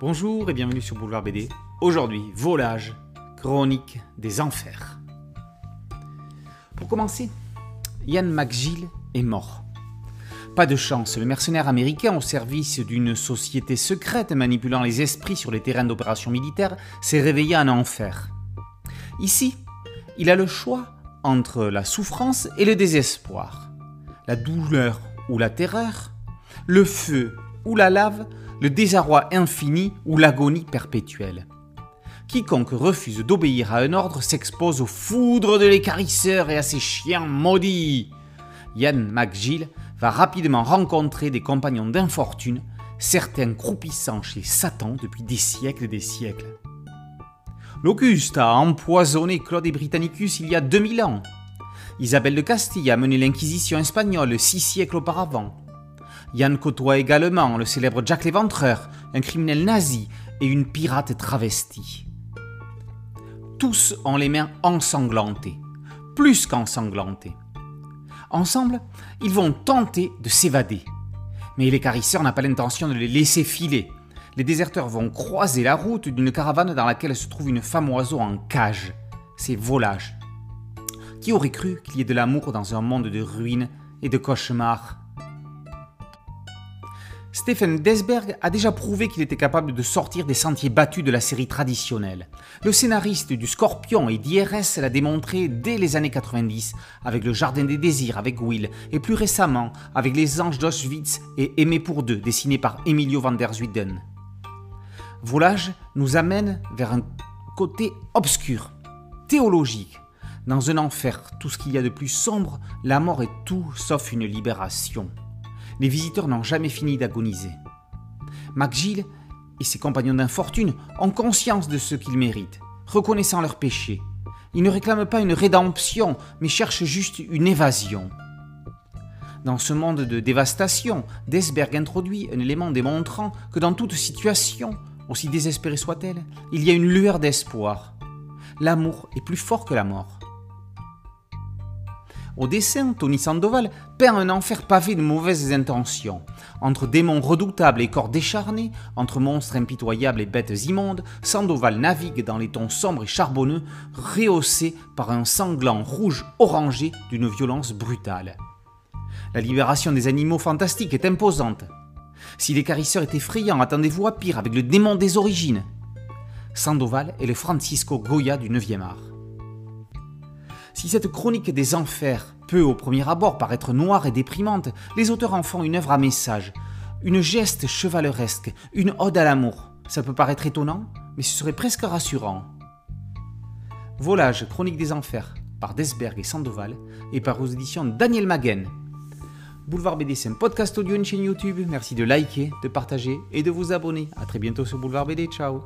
Bonjour et bienvenue sur Boulevard BD. Aujourd'hui, volage, chronique des enfers. Pour commencer, Ian McGill est mort. Pas de chance, le mercenaire américain au service d'une société secrète manipulant les esprits sur les terrains d'opérations militaires s'est réveillé en enfer. Ici, il a le choix entre la souffrance et le désespoir, la douleur ou la terreur, le feu ou la lave, le désarroi infini ou l'agonie perpétuelle. Quiconque refuse d'obéir à un ordre s'expose aux foudres de l'écarisseur et à ses chiens maudits. Yann McGill va rapidement rencontrer des compagnons d'infortune, certains croupissant chez Satan depuis des siècles et des siècles. L'Auguste a empoisonné Claude et Britannicus il y a 2000 ans. Isabelle de Castille a mené l'Inquisition espagnole six siècles auparavant. Yann côtoie également le célèbre Jack l'Éventreur, un criminel nazi et une pirate travestie. Tous ont les mains ensanglantées, plus qu'ensanglantées. Ensemble, ils vont tenter de s'évader. Mais l'écarisseur n'a pas l'intention de les laisser filer. Les déserteurs vont croiser la route d'une caravane dans laquelle se trouve une femme oiseau en cage. C'est volage. Qui aurait cru qu'il y ait de l'amour dans un monde de ruines et de cauchemars? Stephen Desberg a déjà prouvé qu'il était capable de sortir des sentiers battus de la série traditionnelle. Le scénariste du Scorpion et d'IRS l'a démontré dès les années 90 avec Le Jardin des Désirs avec Will et plus récemment avec Les Anges d'Auschwitz et Aimé pour deux dessiné par Emilio van der Zuyden. Volage nous amène vers un côté obscur, théologique. Dans un enfer, tout ce qu'il y a de plus sombre, la mort est tout sauf une libération les visiteurs n'ont jamais fini d'agoniser. McGill et ses compagnons d'infortune ont conscience de ce qu'ils méritent, reconnaissant leurs péchés. Ils ne réclament pas une rédemption, mais cherchent juste une évasion. Dans ce monde de dévastation, Desberg introduit un élément démontrant que dans toute situation, aussi désespérée soit-elle, il y a une lueur d'espoir. L'amour est plus fort que la mort. Au dessin, Tony Sandoval peint un enfer pavé de mauvaises intentions. Entre démons redoutables et corps décharnés, entre monstres impitoyables et bêtes immondes, Sandoval navigue dans les tons sombres et charbonneux, rehaussés par un sanglant rouge orangé d'une violence brutale. La libération des animaux fantastiques est imposante. Si l'écarisseur est effrayant, attendez-vous à pire avec le démon des origines. Sandoval est le Francisco Goya du 9e art. Si cette chronique des enfers peut au premier abord paraître noire et déprimante, les auteurs en font une œuvre à message, une geste chevaleresque, une ode à l'amour. Ça peut paraître étonnant, mais ce serait presque rassurant. Volage, Chronique des Enfers, par Desberg et Sandoval, et par aux éditions Daniel Maguen. Boulevard BD, c'est un podcast audio, une chaîne YouTube. Merci de liker, de partager et de vous abonner. A très bientôt sur Boulevard BD. Ciao